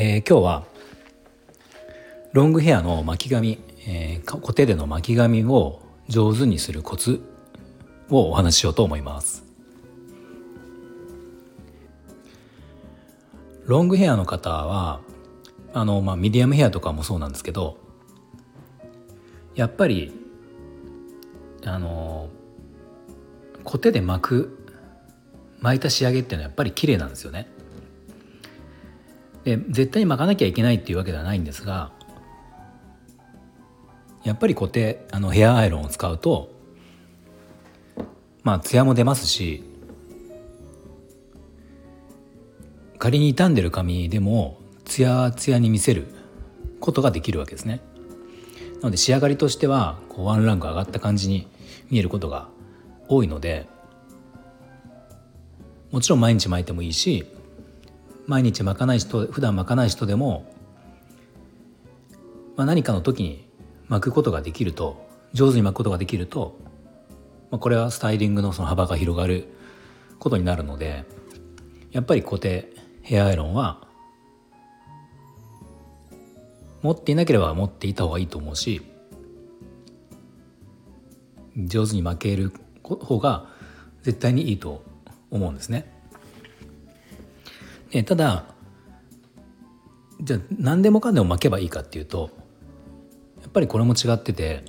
えー、今日はロングヘアの巻き髪、えー、固定での巻き髪を上手にするコツをお話ししようと思いますロングヘアの方はあの、まあ、ミディアムヘアとかもそうなんですけどやっぱりあのコテで巻く巻いた仕上げっていうのはやっぱり綺麗なんですよね。で絶対に巻かなきゃいけないっていうわけではないんですがやっぱりコテあのヘアアイロンを使うとまあツヤも出ますし仮に傷んでる髪でもツヤツヤに見せることができるわけですね。なので仕上がりとしてはこうワンランク上がった感じに見えることが多いのでもちろん毎日巻いてもいいし毎日巻かない人普段巻かない人でも、まあ、何かの時に巻くことができると上手に巻くことができると、まあ、これはスタイリングのその幅が広がることになるのでやっぱり固定ヘアアイロンは持っていなければ持っていた方がいいと思うし上手に負ける方が絶対にいいと思うんですね。ねただじゃあ何でもかんでも巻けばいいかっていうとやっぱりこれも違ってて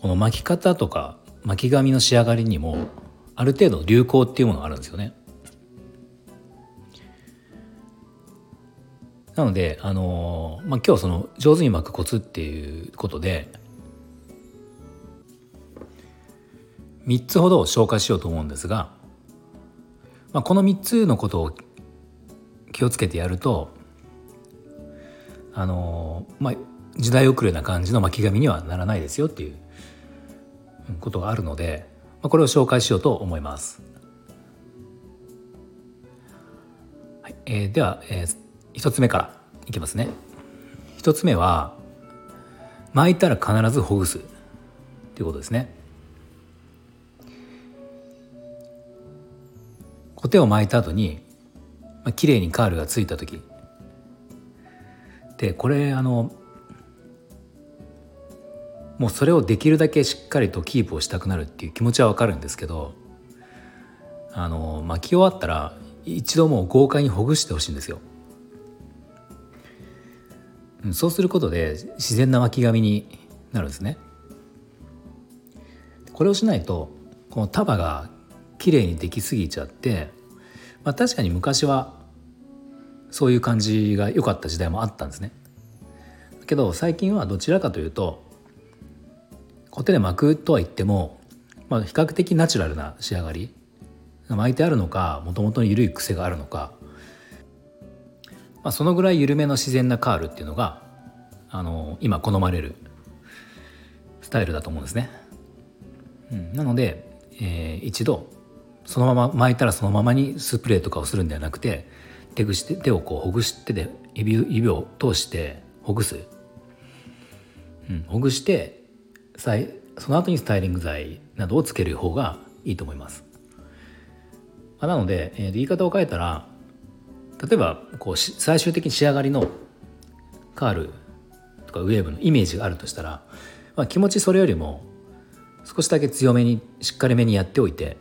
この巻き方とか巻き髪の仕上がりにもある程度流行っていうものがあるんですよね。なので、あのまあ、今日その上手に巻くコツっていうことで3つほど紹介しようと思うんですが、まあ、この3つのことを気をつけてやるとあのまあ時代遅れな感じの巻き髪にはならないですよっていうことがあるので、まあ、これを紹介しようと思います。はいえー、では、えー、1つ目からいきますね。1つ目は巻いたら必ずほぐすということですね。コテを巻いた後に、まあ、綺麗にカールがついた時でこれあのもうそれをできるだけしっかりとキープをしたくなるっていう気持ちはわかるんですけどあの巻き終わったら一度もう豪快にほぐしてほしいんですよ。そうすることで自然な巻き髪になるんですね。これをしないとこの束が綺麗にできすぎちゃって、まあ、確かに昔はそういう感じが良かった時代もあったんですね。けど最近はどちらかというと固定で巻くとは言っても、まあ、比較的ナチュラルな仕上がり巻いてあるのかもともとの緩い癖があるのか、まあ、そのぐらい緩めの自然なカールっていうのがあの今好まれるスタイルだと思うんですね。うん、なので、えー、一度そのまま巻いたらそのままにスプレーとかをするんではなくて手ぐし手をこうほぐしてで指指を通してほぐす、うん、ほぐしてその後にスタイリング剤などをつける方がいいと思います。まあ、なので、えー、言い方を変えたら例えばこう最終的に仕上がりのカールとかウェーブのイメージがあるとしたら、まあ、気持ちそれよりも少しだけ強めにしっかりめにやっておいて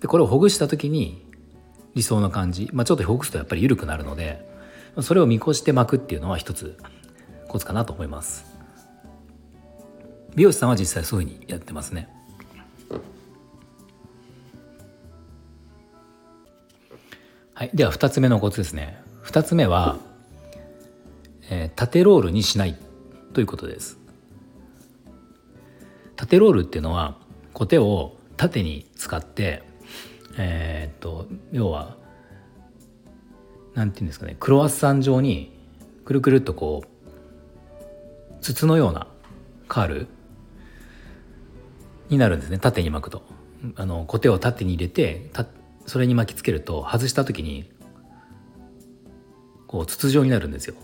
でこれをほぐした時に理想の感じ、まあ、ちょっとほぐすとやっぱり緩くなるのでそれを見越して巻くっていうのは一つコツかなと思います。美容師さんは実際そういうふうにやってますね。はい。では2つ目のコツですね。2つ目は、えー、縦ロールにしないということです。縦ロールっていうのはコテを縦に使ってえー、っと要は何て言うんですかねクロワッサン状にくるくるっとこう筒のようなカールになるんですね縦に巻くと。あのコテを縦に入れてそれに巻きつけると外した時にこう筒状になるんですよ。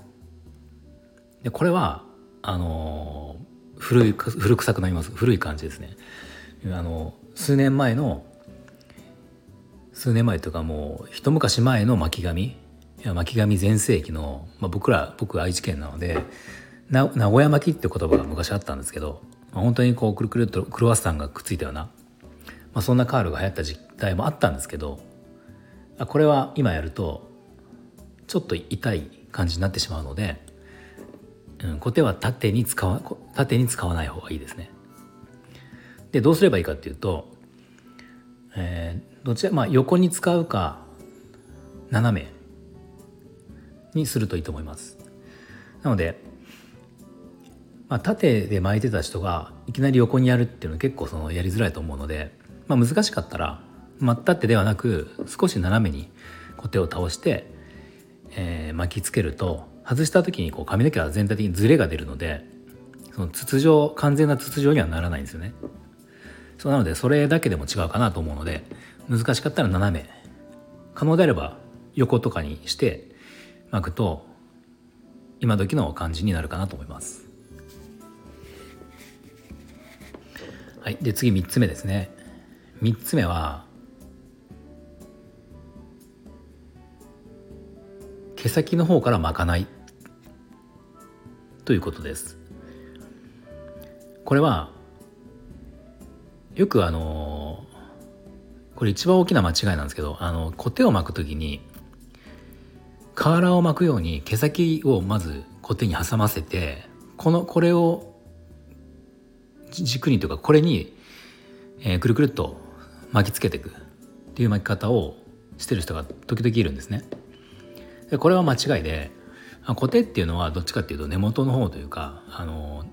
でこれはあの古い古臭くなります。古い感じですね。あの数年前の数年前とかもう一昔前の巻紙巻紙全盛期の、まあ、僕ら僕愛知県なので名古屋巻きって言葉が昔あったんですけど、まあ、本当にこうくるくるっとクロワッサンがくっついたような、まあ、そんなカールが流行った実態もあったんですけどこれは今やるとちょっと痛い感じになってしまうので、うん、コテは縦に使わ縦に使わない方がいいですね。でどうすればいいかっていうと、えー、どちらまあ横に使うか斜めにするといいと思います。なので、まあ、縦で巻いてた人がいきなり横にやるっていうのは結構そのやりづらいと思うので、まあ、難しかったら真っ立ってではなく少し斜めにコテを倒して、えー、巻きつけると外した時にこう髪の毛は全体的にズレが出るのでその筒状完全な筒状にはならないんですよね。そうなのでそれだけでも違うかなと思うので難しかったら斜め可能であれば横とかにして巻くと今時の感じになるかなと思います。はい、で次3つ目ですね。3つ目は毛先の方から巻かないということです。これはよくあのこれ一番大きな間違いなんですけどあのコテを巻く時に瓦を巻くように毛先をまずコテに挟ませてこのこれを軸にというかこれに、えー、くるくるっと巻きつけていくっていう巻き方をしてる人が時々いるんですね。でこれは間違いでコテっていうのはどっちかっていうと根元の方というかあの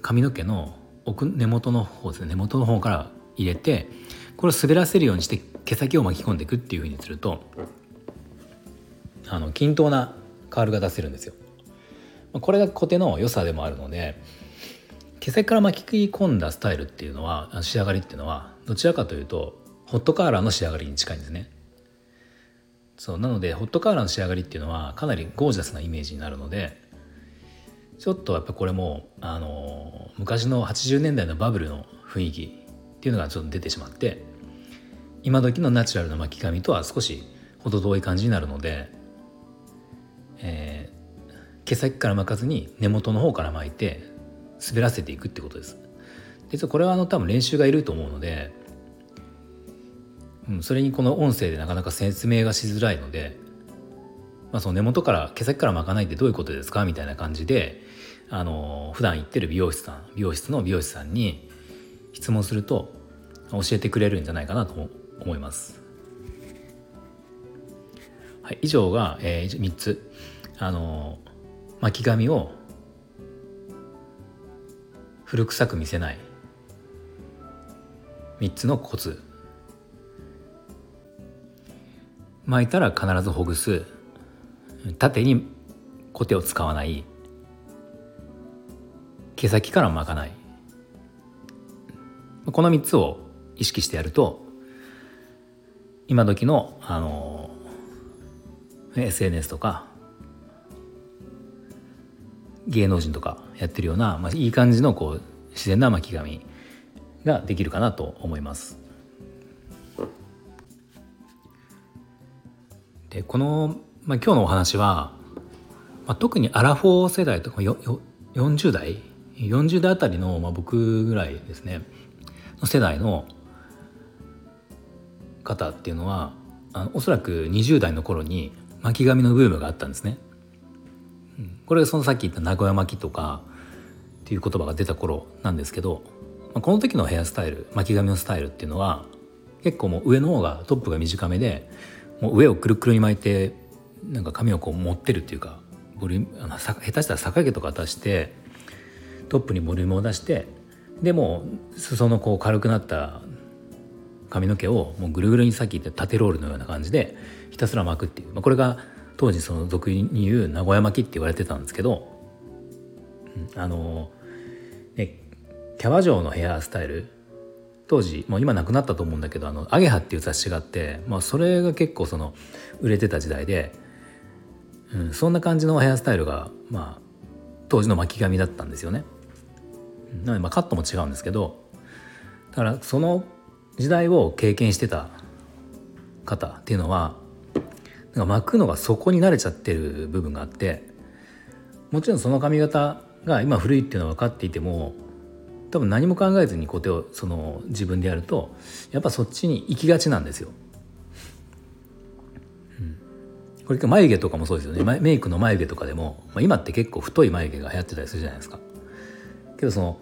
髪の毛の奥根元の方ですね根元の方から入れてこれを滑らせるようにして毛先を巻き込んでいくっていうふうにするとあの均等なカールが出せるんですよ。これがコテの良さでもあるので毛先から巻き込んだスタイルっていうのは仕上がりっていうのはどちらかというとホットカーラーの仕上がりに近いんですね。そうなのでホットカーラーの仕上がりっていうのはかなりゴージャスなイメージになるのでちょっとやっぱこれもあの昔の80年代のバブルの雰囲気っていうのがちょっと出てしまって今時のナチュラルな巻き髪とは少し程遠い感じになるのでえー、毛先から巻かずに根元の方から巻いて滑らせていくってことです。実はこれはあの多分練習がいると思うので、うん、それにこの音声でなかなか説明がしづらいので、まあ、その根元から毛先から巻かないってどういうことですかみたいな感じであの普段行ってる美容師さん美容室の美容師さんに質問すると教えてくれるんじゃないかなと思います。はい、以上が、えー、3つ。あの巻き髪を古臭く見せない。3つのコツ。巻いたら必ずほぐす。縦にコテを使わない。毛先から巻かないこの3つを意識してやると今時のあの SNS とか芸能人とかやってるような、まあ、いい感じのこう自然な巻き髪ができるかなと思います。でこの、まあ、今日のお話は、まあ、特にアラフォー世代とか40代40代あたりの、まあ、僕ぐらいですねの世代の方っていうのはあのおそらく20代の頃に巻き髪のブームがあったんですね。これそのさっき言った名古屋巻きとかっていう言葉が出た頃なんですけど、まこの時のヘアスタイル巻き髪のスタイルっていうのは結構もう上の方がトップが短めでもう上をくるくるに巻いてなんか髪をこう持ってるっていうかボリューム下手したら逆毛とか出してトップにボリュームを出してでも裾のこう軽くなった髪の毛をもうぐるぐるにさっき言った縦ロールのような感じでひたすら巻くっていう、まあ、これが当時その俗に言う名古屋巻きって言われてたんですけど、うん、あのねキャバ嬢のヘアスタイル当時もう今なくなったと思うんだけど「あのアゲハ」っていう雑誌があって、まあ、それが結構その売れてた時代で、うん、そんな感じのヘアスタイルが、まあ、当時の巻き髪だったんですよね。なまあカットも違うんですけどだからその時代を経験してた方っていうのはなんか巻くのがそこに慣れちゃってる部分があってもちろんその髪型が今古いっていうのは分かっていても多分何も考えずにコテをその自分でやるとやっぱそっちに行きがちなんですよ。うん、これ眉毛とかもそうですよねメイクの眉毛とかでも、まあ、今って結構太い眉毛が流行ってたりするじゃないですか。けどその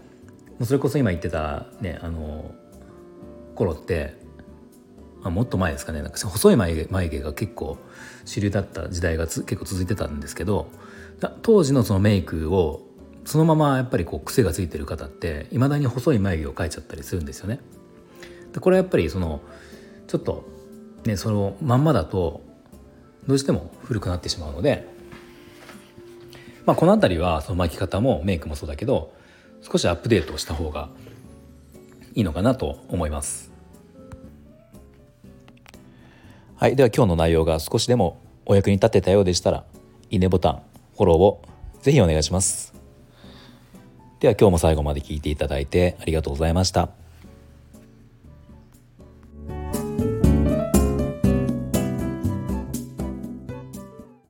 それこそ今言ってたねあの頃って、あ、もっと前ですかねなんか細い眉毛眉毛が結構主流だった時代が結構続いてたんですけど当時のそのメイクをそのままやっぱりこう癖がついてる方っていまだに細い眉毛を描いちゃったりするんですよね。でこれはやっぱりそのちょっとねそのまんまだとどうしても古くなってしまうので、まあ、この辺りはその巻き方もメイクもそうだけど少しアップデートした方がいいのかなと思います。はい、では今日の内容が少しでもお役に立てたようでしたらいいねボタンフォローをぜひお願いします。では今日も最後まで聞いていただいてありがとうございました。